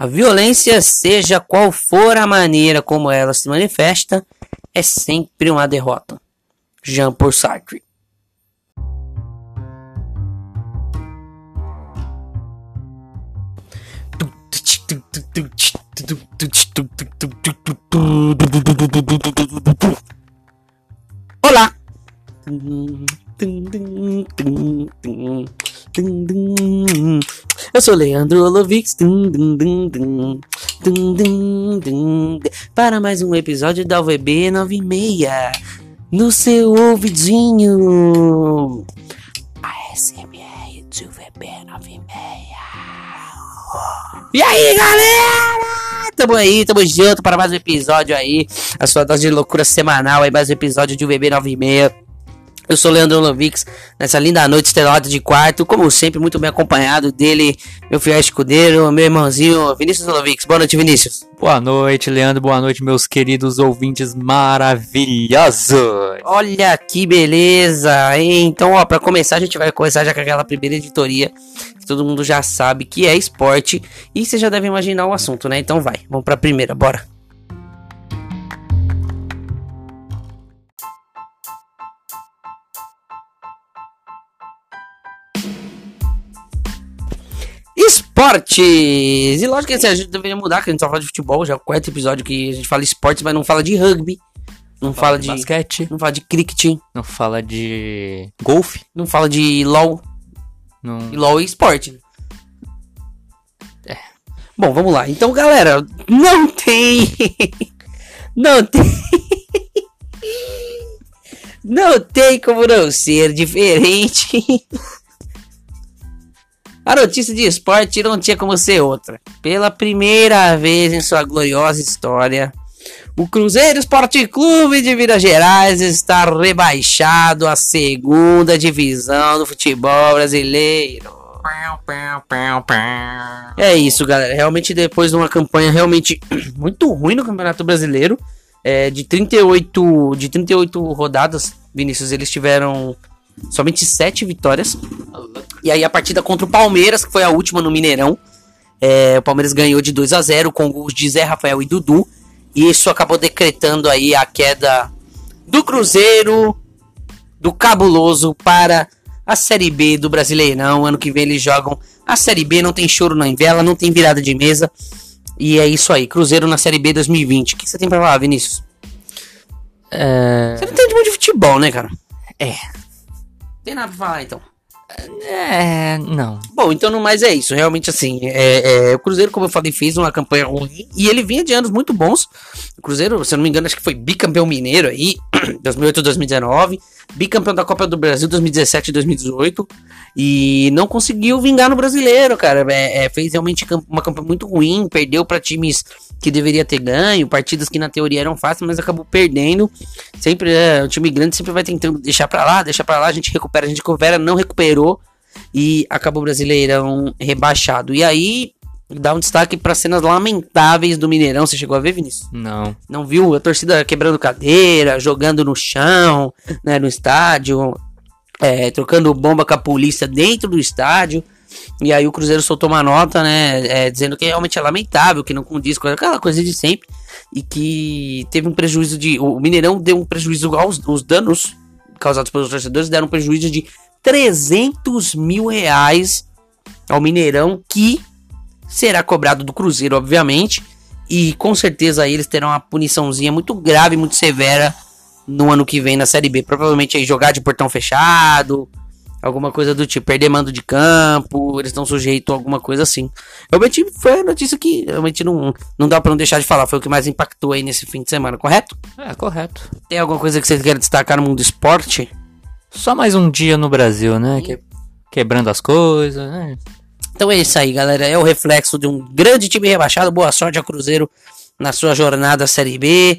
A violência, seja qual for a maneira como ela se manifesta, é sempre uma derrota. Jean Paul Sartre. Olá! Eu sou Leandro Olovix para mais um episódio da UVB 96 no seu ouvidinho. A SMR do UVB 96. E aí, galera? Tamo aí, tamo junto para mais um episódio aí. A sua dose de loucura semanal aí, mais um episódio de UVB 96. Eu sou Leandro Lovix, nessa linda noite estrelada de quarto, como sempre, muito bem acompanhado dele, meu fiel escudeiro, meu irmãozinho Vinícius Lovix. Boa noite, Vinícius. Boa noite, Leandro. Boa noite, meus queridos ouvintes maravilhosos. Olha que beleza, hein? Então, ó, pra começar, a gente vai começar já com aquela primeira editoria que todo mundo já sabe que é esporte e você já deve imaginar o assunto, né? Então vai, vamos pra primeira, bora. Esportes! E lógico que assim, a gente deveria mudar, que a gente só fala de futebol, já é o quarto episódio que a gente fala esportes, mas não fala de rugby. Não fala, fala de, basquete. Não fala de cricket. Não fala de golfe. Não fala de LOL. Não... E LOL é esporte. É. Bom, vamos lá. Então, galera, não tem. não tem. não tem como não ser diferente. A notícia de esporte não tinha como ser outra. Pela primeira vez em sua gloriosa história, o Cruzeiro Esporte Clube de Minas Gerais está rebaixado à segunda divisão do futebol brasileiro. É isso, galera. Realmente, depois de uma campanha realmente muito ruim no Campeonato Brasileiro, é, de 38 de 38 rodadas, Vinícius, eles tiveram somente 7 vitórias. E aí a partida contra o Palmeiras, que foi a última no Mineirão, é, o Palmeiras ganhou de 2 a 0 com gols de Zé Rafael e Dudu. E isso acabou decretando aí a queda do Cruzeiro, do Cabuloso para a Série B do Brasileirão. Ano que vem eles jogam a Série B, não tem choro na vela, não tem virada de mesa. E é isso aí, Cruzeiro na Série B 2020. O que você tem pra falar, Vinícius? É... Você não entende muito de futebol, né, cara? É. Tem nada pra falar, então. É, não. Bom, então no mais é isso. Realmente, assim, é, é, o Cruzeiro, como eu falei, fez uma campanha ruim e ele vinha de anos muito bons. O Cruzeiro, se eu não me engano, acho que foi bicampeão mineiro aí, 2008 2019, bicampeão da Copa do Brasil 2017 e 2018 e não conseguiu vingar no brasileiro, cara. É, é, fez realmente uma campanha muito ruim, perdeu para times que deveria ter ganho, partidas que na teoria eram fáceis, mas acabou perdendo. Sempre é, o time grande sempre vai tentando deixar para lá, deixar para lá, a gente recupera, a gente recupera, não recuperou e acabou o Brasileirão rebaixado. E aí dá um destaque para cenas lamentáveis do Mineirão. Você chegou a ver, Vinícius? Não. Não viu a torcida quebrando cadeira, jogando no chão, né, no estádio, é, trocando bomba com a polícia dentro do estádio. E aí o Cruzeiro soltou uma nota, né, é, dizendo que realmente é lamentável, que não condiz com aquela coisa de sempre e que teve um prejuízo de, o Mineirão deu um prejuízo aos os danos causados pelos torcedores deram um prejuízo de 300 mil reais ao Mineirão que será cobrado do Cruzeiro, obviamente, e com certeza eles terão uma puniçãozinha muito grave, muito severa no ano que vem na Série B. Provavelmente aí jogar de portão fechado, Alguma coisa do tipo, perder mando de campo, eles estão sujeitos a alguma coisa assim. Realmente foi a notícia que realmente não, não dá pra não deixar de falar. Foi o que mais impactou aí nesse fim de semana, correto? É, correto. Tem alguma coisa que vocês querem destacar no mundo do esporte? Só mais um dia no Brasil, né? Que, quebrando as coisas, né? Então é isso aí, galera. É o reflexo de um grande time rebaixado. Boa sorte ao Cruzeiro na sua jornada Série B.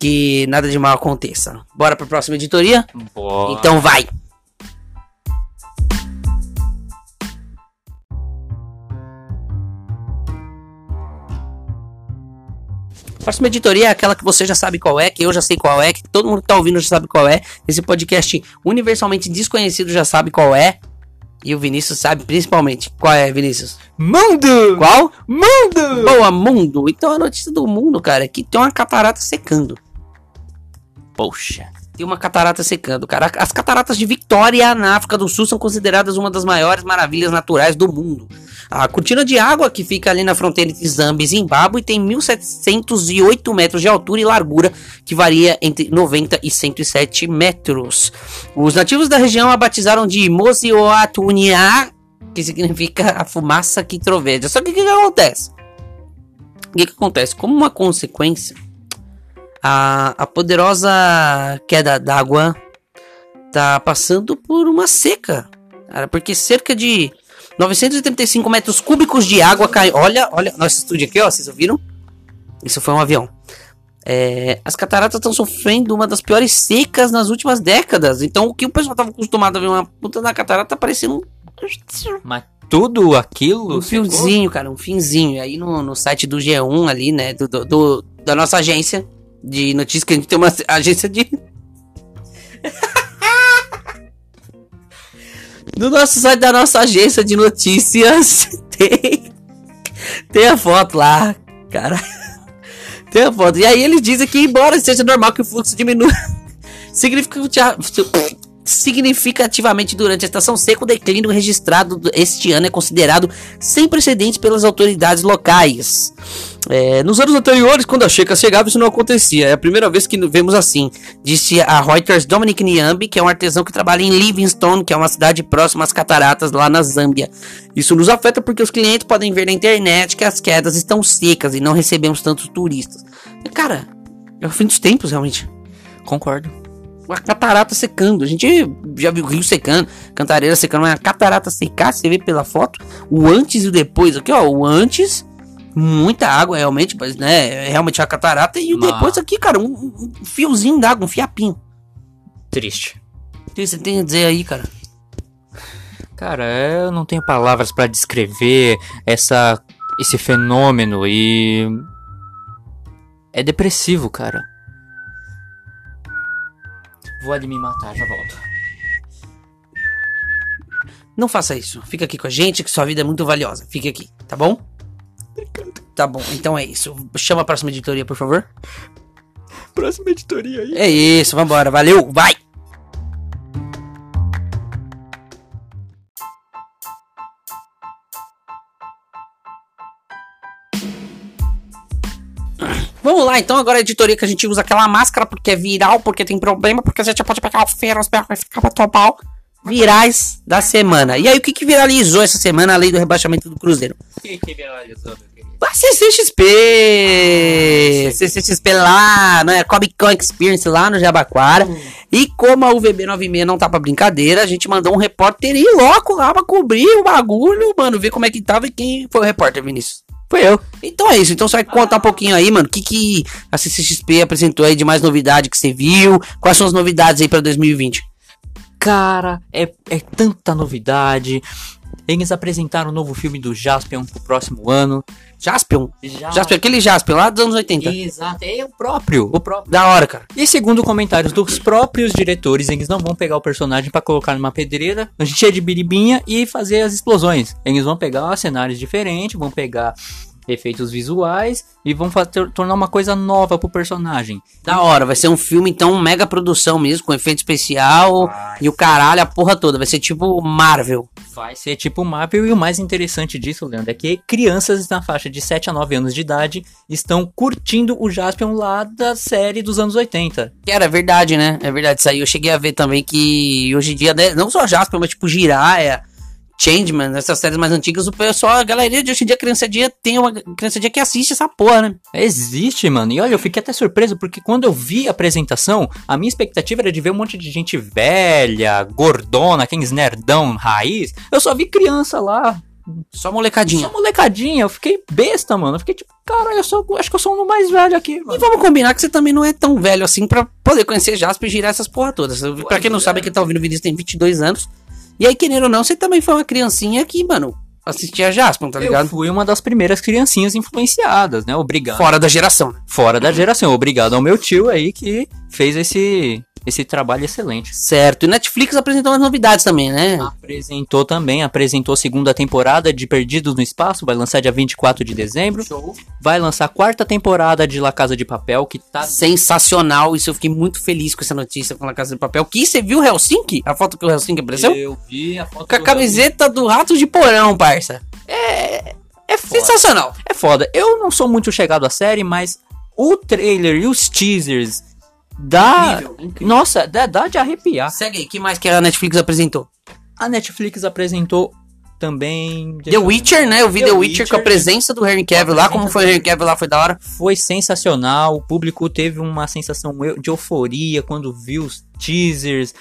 Que nada de mal aconteça. Bora pra próxima editoria? Boa. Então vai! Próxima editoria é aquela que você já sabe qual é, que eu já sei qual é, que todo mundo que tá ouvindo já sabe qual é. Esse podcast universalmente desconhecido já sabe qual é. E o Vinícius sabe principalmente. Qual é, Vinícius? Mundo! Qual? Mundo! Boa, mundo. Então a notícia do mundo, cara, é que tem uma catarata secando. Poxa. Tem uma catarata secando, cara. As cataratas de Victoria, na África do Sul, são consideradas uma das maiores maravilhas naturais do mundo. A cortina de água, que fica ali na fronteira entre Zâmbia e Zimbábue, tem 1.708 metros de altura e largura, que varia entre 90 e 107 metros. Os nativos da região a batizaram de Mozioatunia, que significa a fumaça que troveja. Só que o que, que acontece? O que, que acontece? Como uma consequência a, a poderosa queda d'água tá passando por uma seca, cara, porque cerca de 935 metros cúbicos de água cai. Olha, olha, nosso estúdio aqui, ó, vocês ouviram? Isso foi um avião. É, as cataratas estão sofrendo uma das piores secas nas últimas décadas. Então, o que o pessoal estava acostumado a ver uma puta da catarata parecendo um, Mas tudo aquilo. um fiozinho, cara, um finzinho. Aí no, no site do G1 ali, né, do, do- do- da nossa agência de notícias, que a gente tem uma agência de. no nosso site da nossa agência de notícias tem, tem a foto lá, cara. Tem a foto. E aí eles dizem que, embora seja normal que o fluxo diminua significativamente, significativamente durante a estação seca, o declínio registrado este ano é considerado sem precedentes pelas autoridades locais. É, nos anos anteriores, quando a seca chegava, isso não acontecia. É a primeira vez que vemos assim, disse a Reuters Dominic Niambi, que é um artesão que trabalha em Livingstone, que é uma cidade próxima às cataratas lá na Zâmbia. Isso nos afeta porque os clientes podem ver na internet que as quedas estão secas e não recebemos tantos turistas. Cara, é o fim dos tempos, realmente. Concordo. Uma catarata secando. A gente já viu o rio secando, cantareira secando, mas a catarata secar, você vê pela foto o antes e o depois. Aqui, ó, o antes, muita água realmente, mas né, é realmente a catarata. E o Mas- depois aqui, cara, um, um fiozinho d'água, um fiapinho. Triste. O que você tem a dizer aí, cara? Cara, eu não tenho palavras pra descrever essa esse fenômeno e é depressivo, cara. Vou ali me matar, já volto. Não faça isso. Fica aqui com a gente, que sua vida é muito valiosa. Fique aqui, tá bom? Tá bom, então é isso. Chama a próxima editoria, por favor. Próxima editoria aí. É isso, vambora. Valeu, vai! Vamos lá, então agora a editoria que a gente usa aquela máscara porque é viral, porque tem problema, porque a gente pode pegar o feiro, os berros e ficar pra topar. Virais da semana. E aí, o que, que viralizou essa semana, além do rebaixamento do Cruzeiro? O que que viralizou, meu querido? A CCXP! CCXP lá, né? Comic Con Experience lá no Jabaquara. E como a UVB 96 não tá pra brincadeira, a gente mandou um repórter ir louco lá pra cobrir o bagulho, mano, ver como é que tava e quem foi o repórter, Vinícius. Foi eu. Então é isso, então você vai contar um pouquinho aí, mano, o que, que a CCXP apresentou aí de mais novidade que você viu? Quais são as novidades aí pra 2020? Cara, é, é tanta novidade. Eles apresentaram o novo filme do Jaspion pro próximo ano. Jaspion? Já... Jaspion, aquele Jaspion lá dos anos 80. Exato, é o próprio, o próprio. Da hora, cara. E segundo comentários dos próprios diretores, eles não vão pegar o personagem pra colocar numa pedreira cheia de biribinha e fazer as explosões. Eles vão pegar cenários diferentes, vão pegar efeitos visuais e vão fa- tor- tornar uma coisa nova pro personagem. Da hora, vai ser um filme, então, mega produção mesmo, com efeito especial e o caralho, a porra toda. Vai ser tipo Marvel. Vai ser tipo Marvel e o mais interessante disso, Leandro, é que crianças na faixa de 7 a 9 anos de idade estão curtindo o Jaspion lá da série dos anos 80. Que era verdade, né? É verdade. Isso aí eu cheguei a ver também que hoje em dia, né, não só Jasper, mas tipo Jiraiya, Changeman, essas séries mais antigas, o pessoal, a galerinha de hoje em dia, a criançadinha, tem uma criançadinha que assiste essa porra, né? Existe, mano. E olha, eu fiquei até surpreso porque quando eu vi a apresentação, a minha expectativa era de ver um monte de gente velha, gordona, aqueles nerdão raiz. Eu só vi criança lá, Só molecadinha. só molecadinha. Eu fiquei besta, mano. Eu fiquei tipo, cara, eu sou, acho que eu sou um mais velho aqui, E mano. vamos combinar que você também não é tão velho assim pra poder conhecer Jasper e girar essas porra todas. Pra quem não é. sabe, quem tá ouvindo o vídeo tem 22 anos. E aí, querendo ou não, você também foi uma criancinha que, mano, assistia Jasper, tá Eu ligado? fui uma das primeiras criancinhas influenciadas, né? Obrigado. Fora da geração, né? Fora da geração. Obrigado ao meu tio aí que fez esse esse trabalho excelente. Certo. E Netflix apresentou umas novidades também, né? Apresentou também, apresentou a segunda temporada de Perdidos no Espaço, vai lançar dia 24 de dezembro. Show. Vai lançar a quarta temporada de La Casa de Papel, que tá Sensacional. Isso eu fiquei muito feliz com essa notícia com a Casa de Papel. Que você viu o Helsinki? A foto que o Helsinki apareceu? Eu vi a foto Com a do- camiseta do Rato de Porão, parça. É. É foda. sensacional. É foda. Eu não sou muito chegado à série, mas o trailer e os teasers dá. Incrível, incrível. Nossa, dá, dá de arrepiar. Segue aí, que mais que a Netflix apresentou? A Netflix apresentou também. The Witcher, né? Eu vi The, The Witcher, com a Witcher. presença do Henry Cavill lá. Como foi o Henry Cavill lá, foi da hora. Foi sensacional. O público teve uma sensação de euforia quando viu os teasers.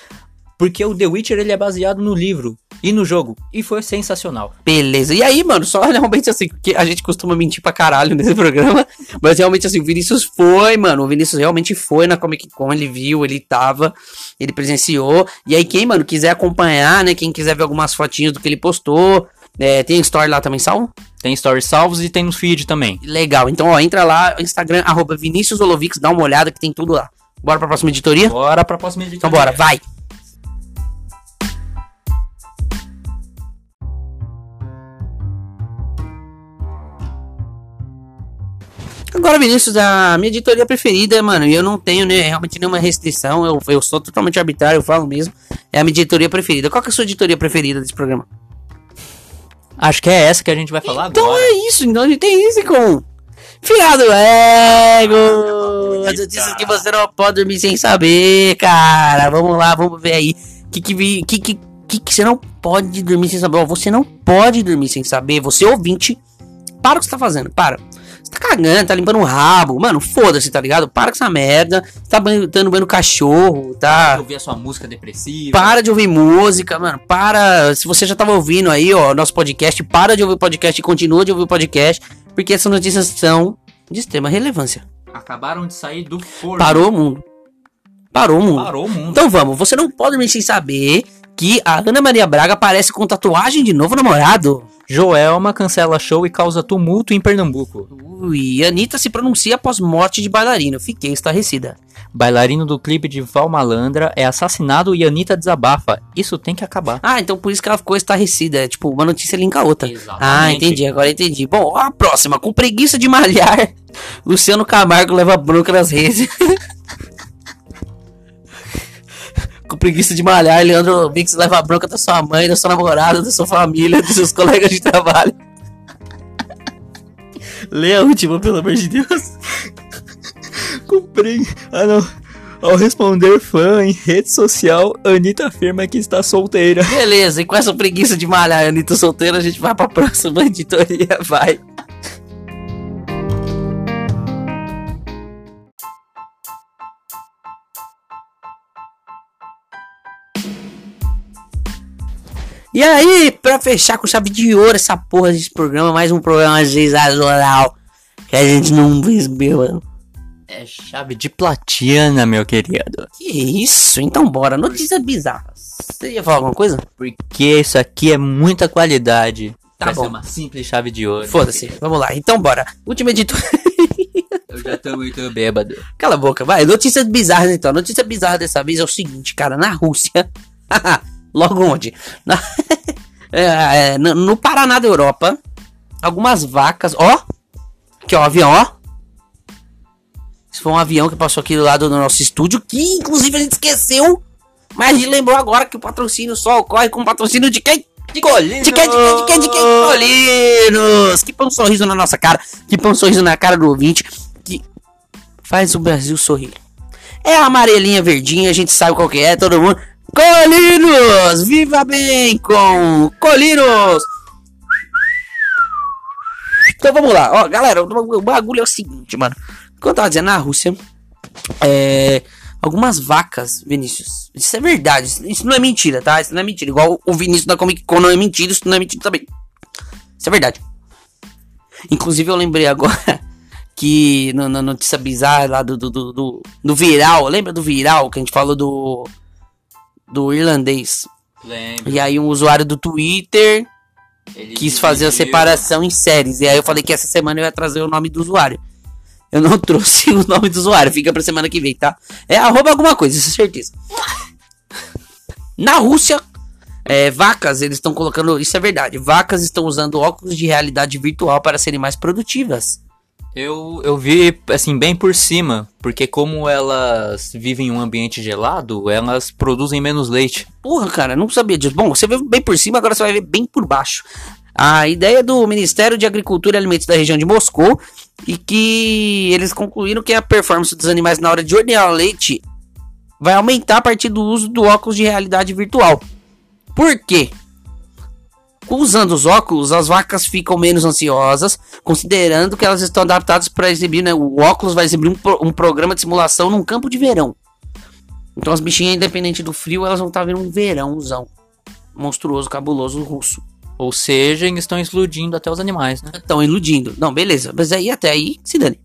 Porque o The Witcher ele é baseado no livro e no jogo. E foi sensacional. Beleza. E aí, mano, só realmente assim, porque a gente costuma mentir pra caralho nesse programa. Mas realmente assim, o Vinícius foi, mano. O Vinícius realmente foi na Comic Con, ele viu, ele tava, ele presenciou. E aí, quem, mano, quiser acompanhar, né? Quem quiser ver algumas fotinhas do que ele postou. é, tem story lá também, salvo? Tem stories salvos e tem no feed também. Legal. Então, ó, entra lá, Instagram, arroba Vinícius Olovix, dá uma olhada que tem tudo lá. Bora pra próxima editoria? Bora pra próxima Então editoria. bora, vai. Agora, Vinícius, a minha editoria preferida, mano, e eu não tenho né, realmente nenhuma restrição, eu, eu sou totalmente arbitrário, eu falo mesmo, é a minha editoria preferida. Qual que é a sua editoria preferida desse programa? Acho que é essa que a gente vai falar Então agora. é isso, então a gente tem isso com Fiado Ego! As notícias que você não pode dormir sem saber, cara. Vamos lá, vamos ver aí. Que que, que, que, que, que você não pode dormir sem saber? Ó, você não pode dormir sem saber. Você ouvinte, para o que você tá fazendo, para. Você tá cagando, tá limpando o rabo. Mano, foda-se, tá ligado? Para com essa merda. Você tá dando banho no cachorro, tá? ouvir a sua música depressiva. Para de ouvir música, mano. Para. Se você já tava ouvindo aí, ó, nosso podcast, para de ouvir o podcast e continua de ouvir o podcast. Porque essas notícias são de extrema relevância. Acabaram de sair do forno. Parou o mundo. Parou o mundo. Parou o mundo. Então vamos, você não pode dormir sem saber que a Ana Maria Braga aparece com tatuagem de novo namorado. Joelma cancela show e causa tumulto em Pernambuco. Ui, Anitta se pronuncia após morte de bailarino. Fiquei estarrecida. Bailarino do clipe de Val Malandra é assassinado e Anitta desabafa. Isso tem que acabar. Ah, então por isso que ela ficou estarrecida. É, tipo, uma notícia linka a outra. Exatamente. Ah, entendi, agora entendi. Bom, ó, a próxima. Com preguiça de malhar, Luciano Camargo leva bronca nas redes. Com preguiça de malhar, Leandro Mix leva bronca da sua mãe, da sua namorada, da sua família, dos seus colegas de trabalho. Lê a última, pelo amor de Deus. Comprei. Ah, não. Ao responder fã em rede social, Anitta afirma que está solteira. Beleza, e com essa preguiça de malhar, Anitta solteira, a gente vai pra próxima editoria, vai. E aí, pra fechar com chave de ouro essa porra desse programa, mais um programa sensacional que a gente não percebeu. É chave de platina, meu querido. Que isso? Então bora, notícias bizarras. Você ia falar alguma coisa? Porque isso aqui é muita qualidade. Tá Vai bom. uma simples chave de ouro. Foda-se, vamos lá. Então bora. Última editora. Eu já tô muito bêbado. Cala a boca, vai. Notícias bizarras então. Notícia bizarra dessa vez é o seguinte, cara. Na Rússia. Logo onde? Na- É, é, no, no Paraná da Europa. Algumas vacas. Ó. Aqui, ó, avião, ó. Esse foi um avião que passou aqui do lado do nosso estúdio. Que inclusive a gente esqueceu. Mas a gente lembrou agora que o patrocínio só ocorre com o patrocínio de quem? De Colinos! De quem, de quem, de quem, de quem? Colinos! Que põe um sorriso na nossa cara, que põe um sorriso na cara do ouvinte, que faz o Brasil sorrir. É a amarelinha verdinha, a gente sabe qual que é, todo mundo. Colinos! Viva bem com Colinos! Então vamos lá, ó, galera, o bagulho é o seguinte, mano. Como eu tava dizendo, na Rússia, é, algumas vacas, Vinícius. Isso é verdade, isso, não é mentira, tá? Isso não é mentira. Igual o Vinícius da Comic Con não é mentira, isso não é mentira também. Isso é verdade. Inclusive eu lembrei agora que na na notícia bizarra lá do, do, do, do, do viral, lembra do viral que a gente falou do do irlandês? Lembro. E aí um usuário do Twitter Ele quis fazer a separação em séries. E aí eu falei que essa semana eu ia trazer o nome do usuário. Eu não trouxe o nome do usuário, fica pra semana que vem, tá? É arroba alguma coisa, isso é certeza. Na Rússia, é, vacas, eles estão colocando. Isso é verdade. Vacas estão usando óculos de realidade virtual para serem mais produtivas. Eu, eu vi, assim, bem por cima, porque como elas vivem em um ambiente gelado, elas produzem menos leite. Porra, cara, não sabia disso. Bom, você viu bem por cima, agora você vai ver bem por baixo. A ideia do Ministério de Agricultura e Alimentos da região de Moscou e que eles concluíram que a performance dos animais na hora de ordenar leite vai aumentar a partir do uso do óculos de realidade virtual. Por quê? Usando os óculos, as vacas ficam menos ansiosas, considerando que elas estão adaptadas para exibir, né? O óculos vai exibir um, pro- um programa de simulação num campo de verão. Então as bichinhas, independente do frio, elas vão estar vendo um verãozão. Monstruoso, cabuloso, russo. Ou seja, estão iludindo até os animais, né? Estão iludindo. Não, beleza. Mas aí até aí, se dane.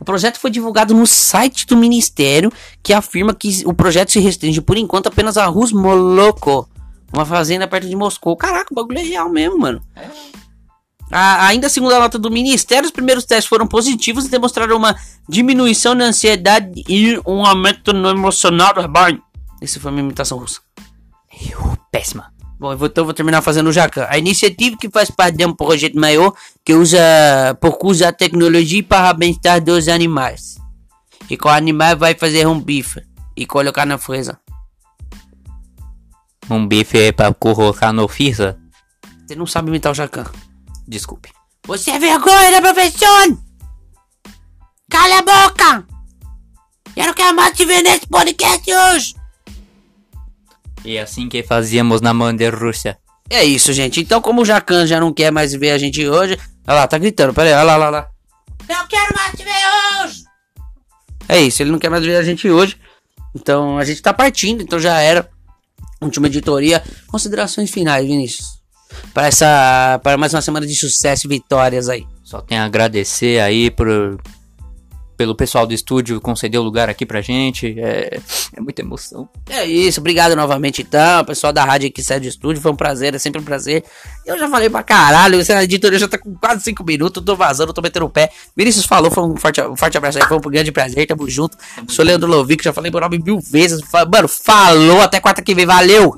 O projeto foi divulgado no site do ministério, que afirma que o projeto se restringe por enquanto apenas a Rusmoloko, uma fazenda perto de Moscou. Caraca, o bagulho é real mesmo, mano. A- ainda segundo a nota do ministério, os primeiros testes foram positivos e demonstraram uma diminuição na ansiedade e um aumento no emocional do rebanho. Essa foi a minha imitação russa. Péssima. Bom, eu vou, então eu vou terminar fazendo o Jacan. A iniciativa que faz parte de um projeto maior que usa, usa a tecnologia para bem-estar dos animais. E com o animal vai fazer um bife e colocar na fresa. Um bife pra colocar no freezer? Você não sabe imitar o Jacan. Desculpe. Você é vergonha da profissão! Cala a boca! Eu não quero mais te ver nesse podcast hoje! E é assim que fazíamos na mão de Rússia. É isso, gente. Então, como o Jacan já não quer mais ver a gente hoje. Olha lá, tá gritando. Pera aí, olha lá, olha lá, olha lá. Não quero mais te ver hoje! É isso, ele não quer mais ver a gente hoje. Então, a gente tá partindo. Então, já era. Última editoria. Considerações finais, Vinícius. Para essa. Para mais uma semana de sucesso e vitórias aí. Só tenho a agradecer aí por, pelo pessoal do estúdio conceder o lugar aqui pra gente. É, é muita emoção. É isso, obrigado novamente então, pessoal da rádio que sai do estúdio, foi um prazer, é sempre um prazer. Eu já falei pra caralho, essa editoria já tá com quase 5 minutos, tô vazando, tô metendo o pé. Vinícius falou, foi um forte, um forte abraço aí, foi um grande prazer, tamo junto. Sou Leandro Lovico, já falei meu nome mil vezes, mano, falou, até quarta que vem, valeu!